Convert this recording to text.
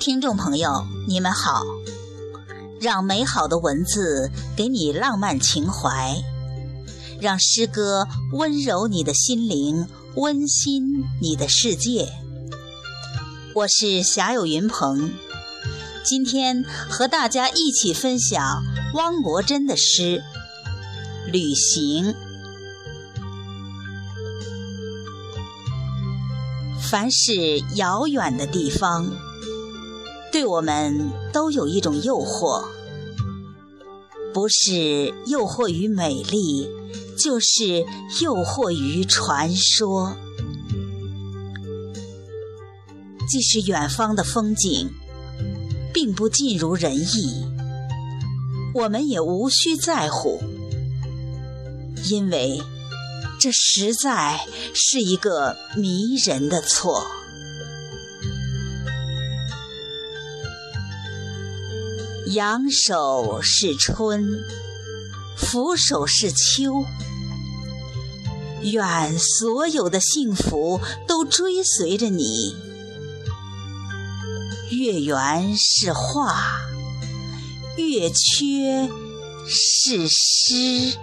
听众朋友，你们好，让美好的文字给你浪漫情怀，让诗歌温柔你的心灵，温馨你的世界。我是霞有云鹏，今天和大家一起分享汪国真的诗《旅行》。凡是遥远的地方，对我们都有一种诱惑，不是诱惑于美丽，就是诱惑于传说。即使远方的风景并不尽如人意，我们也无需在乎，因为这实在是一个迷人的错。扬手是春，俯首是秋，愿所有的幸福都追随着你。月圆是画，月缺是诗。